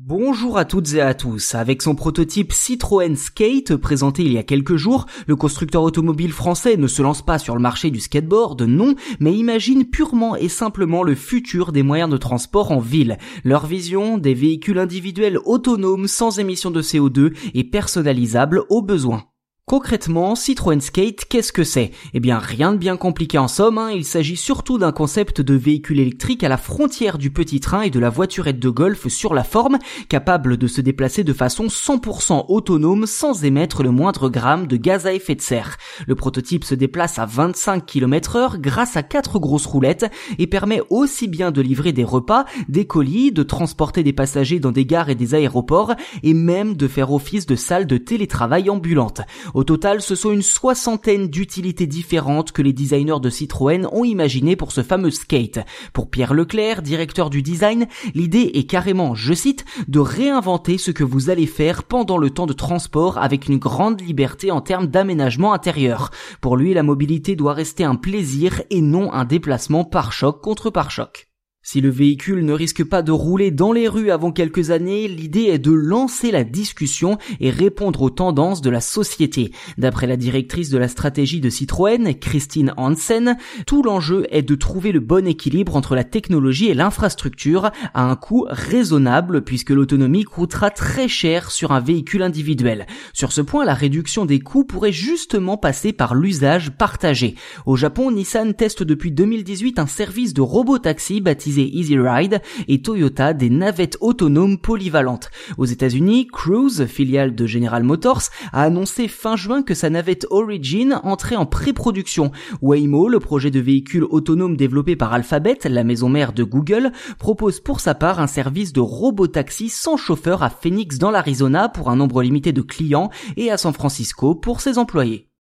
Bonjour à toutes et à tous. Avec son prototype Citroën Skate présenté il y a quelques jours, le constructeur automobile français ne se lance pas sur le marché du skateboard, non, mais imagine purement et simplement le futur des moyens de transport en ville. Leur vision, des véhicules individuels autonomes sans émissions de CO2 et personnalisables au besoin. Concrètement, Citroën Skate, qu'est-ce que c'est? Eh bien, rien de bien compliqué en somme, hein. il s'agit surtout d'un concept de véhicule électrique à la frontière du petit train et de la voiturette de golf sur la forme, capable de se déplacer de façon 100% autonome sans émettre le moindre gramme de gaz à effet de serre. Le prototype se déplace à 25 km heure grâce à quatre grosses roulettes et permet aussi bien de livrer des repas, des colis, de transporter des passagers dans des gares et des aéroports et même de faire office de salle de télétravail ambulante. Au total, ce sont une soixantaine d'utilités différentes que les designers de Citroën ont imaginées pour ce fameux skate. Pour Pierre Leclerc, directeur du design, l'idée est carrément, je cite, de réinventer ce que vous allez faire pendant le temps de transport avec une grande liberté en termes d'aménagement intérieur. Pour lui, la mobilité doit rester un plaisir et non un déplacement par choc contre par choc. Si le véhicule ne risque pas de rouler dans les rues avant quelques années, l'idée est de lancer la discussion et répondre aux tendances de la société. D'après la directrice de la stratégie de Citroën, Christine Hansen, tout l'enjeu est de trouver le bon équilibre entre la technologie et l'infrastructure à un coût raisonnable puisque l'autonomie coûtera très cher sur un véhicule individuel. Sur ce point, la réduction des coûts pourrait justement passer par l'usage partagé. Au Japon, Nissan teste depuis 2018 un service de robot-taxi baptisé Easy Ride et Toyota des navettes autonomes polyvalentes. Aux États-Unis, Cruise, filiale de General Motors, a annoncé fin juin que sa navette Origin entrait en pré-production. Waymo, le projet de véhicule autonome développé par Alphabet, la maison mère de Google, propose pour sa part un service de robot-taxi sans chauffeur à Phoenix dans l'Arizona pour un nombre limité de clients et à San Francisco pour ses employés.